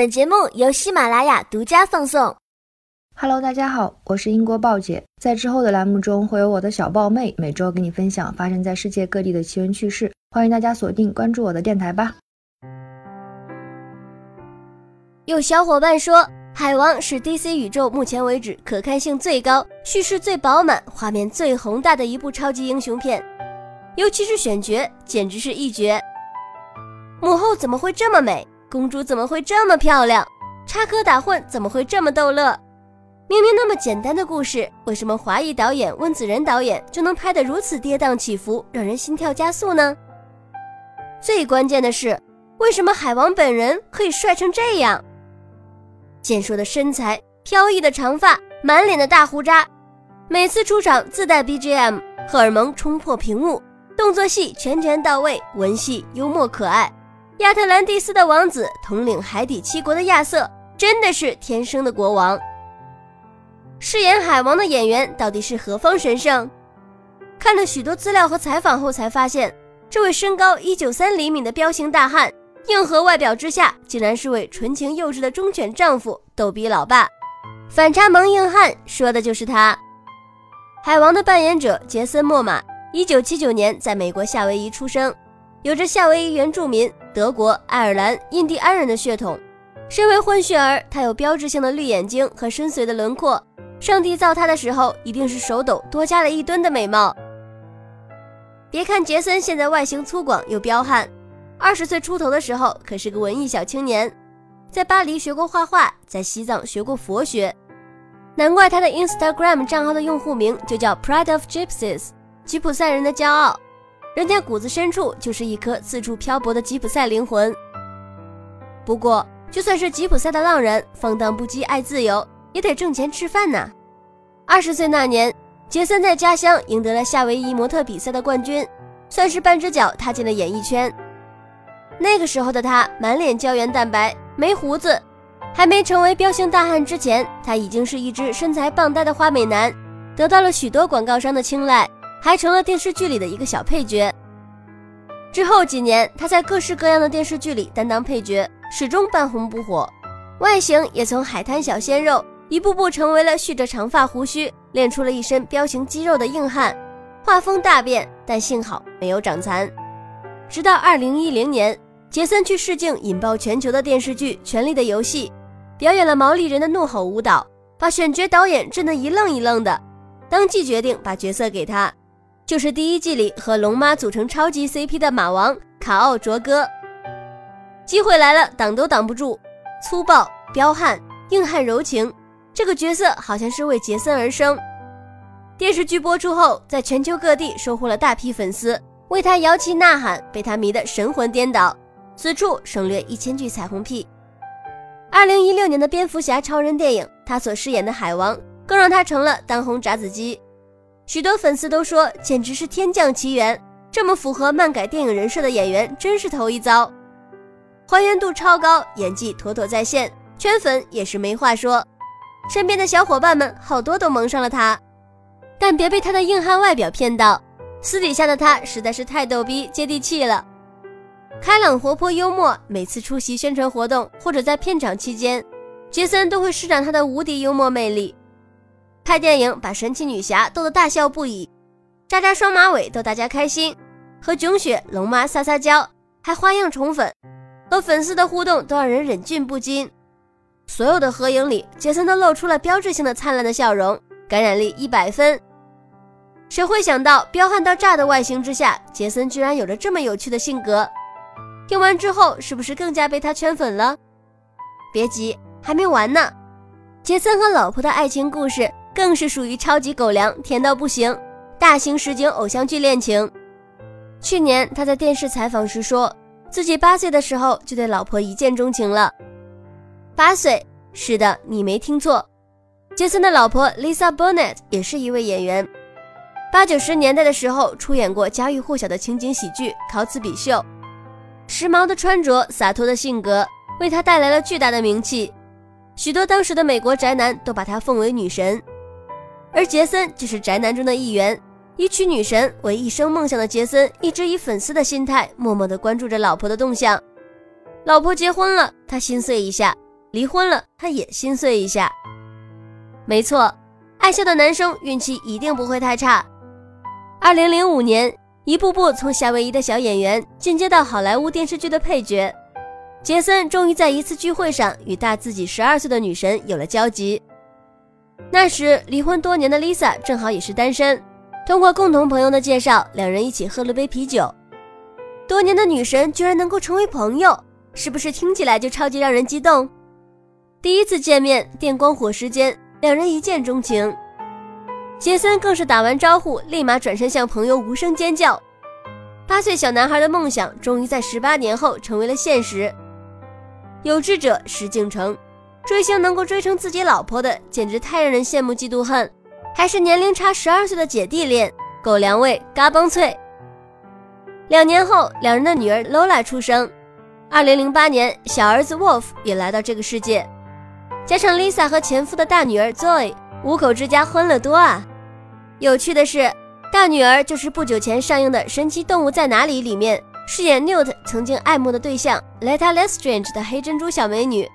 本节目由喜马拉雅独家放送。Hello，大家好，我是英国豹姐。在之后的栏目中，会有我的小豹妹每周给你分享发生在世界各地的奇闻趣事。欢迎大家锁定关注我的电台吧。有小伙伴说，海王是 DC 宇宙目前为止可看性最高、叙事最饱满、画面最宏大的一部超级英雄片，尤其是选角，简直是一绝。母后怎么会这么美？公主怎么会这么漂亮？插科打诨怎么会这么逗乐？明明那么简单的故事，为什么华裔导演温子仁导演就能拍得如此跌宕起伏，让人心跳加速呢？最关键的是，为什么海王本人可以帅成这样？健硕的身材，飘逸的长发，满脸的大胡渣，每次出场自带 BGM，荷尔蒙冲破屏幕，动作戏全拳到位，文戏幽默可爱。亚特兰蒂斯的王子统领海底七国的亚瑟，真的是天生的国王。饰演海王的演员到底是何方神圣？看了许多资料和采访后才发现，这位身高一九三厘米的彪形大汉，硬核外表之下，竟然是位纯情幼稚的忠犬丈夫、逗比老爸。反差萌硬汉，说的就是他。海王的扮演者杰森·莫玛，一九七九年在美国夏威夷出生。有着夏威夷原住民、德国、爱尔兰、印第安人的血统。身为混血儿，他有标志性的绿眼睛和深邃的轮廓。上帝造他的时候，一定是手抖多加了一吨的美貌。别看杰森现在外形粗犷又彪悍，二十岁出头的时候可是个文艺小青年，在巴黎学过画画，在西藏学过佛学，难怪他的 Instagram 账号的用户名就叫 Pride of Gypsies，吉普赛人的骄傲。人家骨子深处就是一颗四处漂泊的吉普赛灵魂。不过，就算是吉普赛的浪人，放荡不羁、爱自由，也得挣钱吃饭呐。二十岁那年，杰森在家乡赢得了夏威夷模特比赛的冠军，算是半只脚踏进了演艺圈。那个时候的他，满脸胶原蛋白，没胡子，还没成为彪形大汉之前，他已经是一只身材棒呆的花美男，得到了许多广告商的青睐。还成了电视剧里的一个小配角。之后几年，他在各式各样的电视剧里担当配角，始终半红不火。外形也从海滩小鲜肉，一步步成为了蓄着长发胡须、练出了一身彪形肌肉的硬汉。画风大变，但幸好没有长残。直到2010年，杰森去试镜引爆全球的电视剧《权力的游戏》，表演了毛利人的怒吼舞蹈，把选角导演震得一愣一愣的，当即决定把角色给他。就是第一季里和龙妈组成超级 CP 的马王卡奥卓哥，机会来了，挡都挡不住。粗暴、彪悍、硬汉、柔情，这个角色好像是为杰森而生。电视剧播出后，在全球各地收获了大批粉丝，为他摇旗呐喊，被他迷得神魂颠倒。此处省略一千句彩虹屁。二零一六年的蝙蝠侠超人电影，他所饰演的海王，更让他成了当红炸子鸡。许多粉丝都说，简直是天降奇缘，这么符合漫改电影人设的演员真是头一遭，还原度超高，演技妥妥在线，圈粉也是没话说。身边的小伙伴们好多都蒙上了他，但别被他的硬汉外表骗到，私底下的他实在是太逗逼接地气了，开朗活泼幽默。每次出席宣传活动或者在片场期间，杰森都会施展他的无敌幽默魅力。拍电影把神奇女侠逗得大笑不已，扎扎双马尾逗大家开心，和囧雪龙妈撒撒娇，还花样宠粉，和粉丝的互动都让人忍俊不禁。所有的合影里，杰森都露出了标志性的灿烂的笑容，感染力一百分。谁会想到彪悍到炸的外形之下，杰森居然有着这么有趣的性格？听完之后，是不是更加被他圈粉了？别急，还没完呢。杰森和老婆的爱情故事。更是属于超级狗粮，甜到不行，大型实景偶像剧恋情。去年他在电视采访时说，自己八岁的时候就对老婆一见钟情了。八岁，是的，你没听错。杰森的老婆 Lisa Bonet 也是一位演员，八九十年代的时候出演过家喻户晓的情景喜剧《考兹比秀》，时髦的穿着，洒脱的性格，为他带来了巨大的名气，许多当时的美国宅男都把她奉为女神。而杰森就是宅男中的一员，以娶女神为一生梦想的杰森，一直以粉丝的心态默默地关注着老婆的动向。老婆结婚了，他心碎一下，离婚了，他也心碎一下。没错，爱笑的男生运气一定不会太差。二零零五年，一步步从夏威夷的小演员进阶到好莱坞电视剧的配角，杰森终于在一次聚会上与大自己十二岁的女神有了交集。那时离婚多年的 Lisa 正好也是单身，通过共同朋友的介绍，两人一起喝了杯啤酒。多年的女神居然能够成为朋友，是不是听起来就超级让人激动？第一次见面，电光火石间，两人一见钟情。杰森更是打完招呼，立马转身向朋友无声尖叫。八岁小男孩的梦想，终于在十八年后成为了现实。有志者事竟成。追星能够追成自己老婆的，简直太让人羡慕嫉妒恨。还是年龄差十二岁的姐弟恋，狗粮味，嘎嘣脆。两年后，两人的女儿 Lola 出生。二零零八年，小儿子 Wolf 也来到这个世界。加上 Lisa 和前夫的大女儿 Zoe，五口之家欢乐多啊。有趣的是，大女儿就是不久前上映的《神奇动物在哪里》里面饰演 Newt 曾经爱慕的对象 Letta Lestrange 的黑珍珠小美女。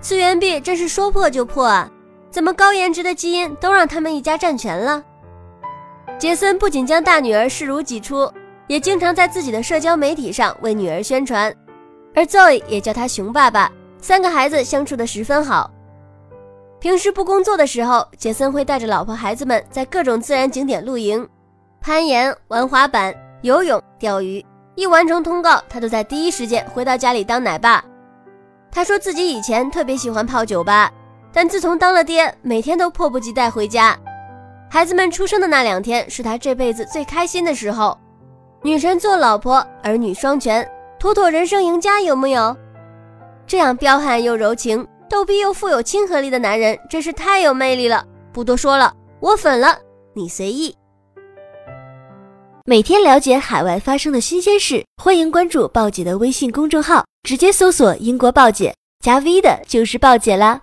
次元壁真是说破就破啊！怎么高颜值的基因都让他们一家占全了？杰森不仅将大女儿视如己出，也经常在自己的社交媒体上为女儿宣传，而 Zoe 也叫他熊爸爸。三个孩子相处的十分好。平时不工作的时候，杰森会带着老婆孩子们在各种自然景点露营、攀岩、玩滑板、游泳、钓鱼。一完成通告，他都在第一时间回到家里当奶爸。他说自己以前特别喜欢泡酒吧，但自从当了爹，每天都迫不及待回家。孩子们出生的那两天是他这辈子最开心的时候。女神做老婆，儿女双全，妥妥人生赢家，有木有？这样彪悍又柔情、逗逼又富有亲和力的男人，真是太有魅力了。不多说了，我粉了，你随意。每天了解海外发生的新鲜事，欢迎关注鲍姐的微信公众号。直接搜索“英国报姐”，加 V 的就是报姐啦。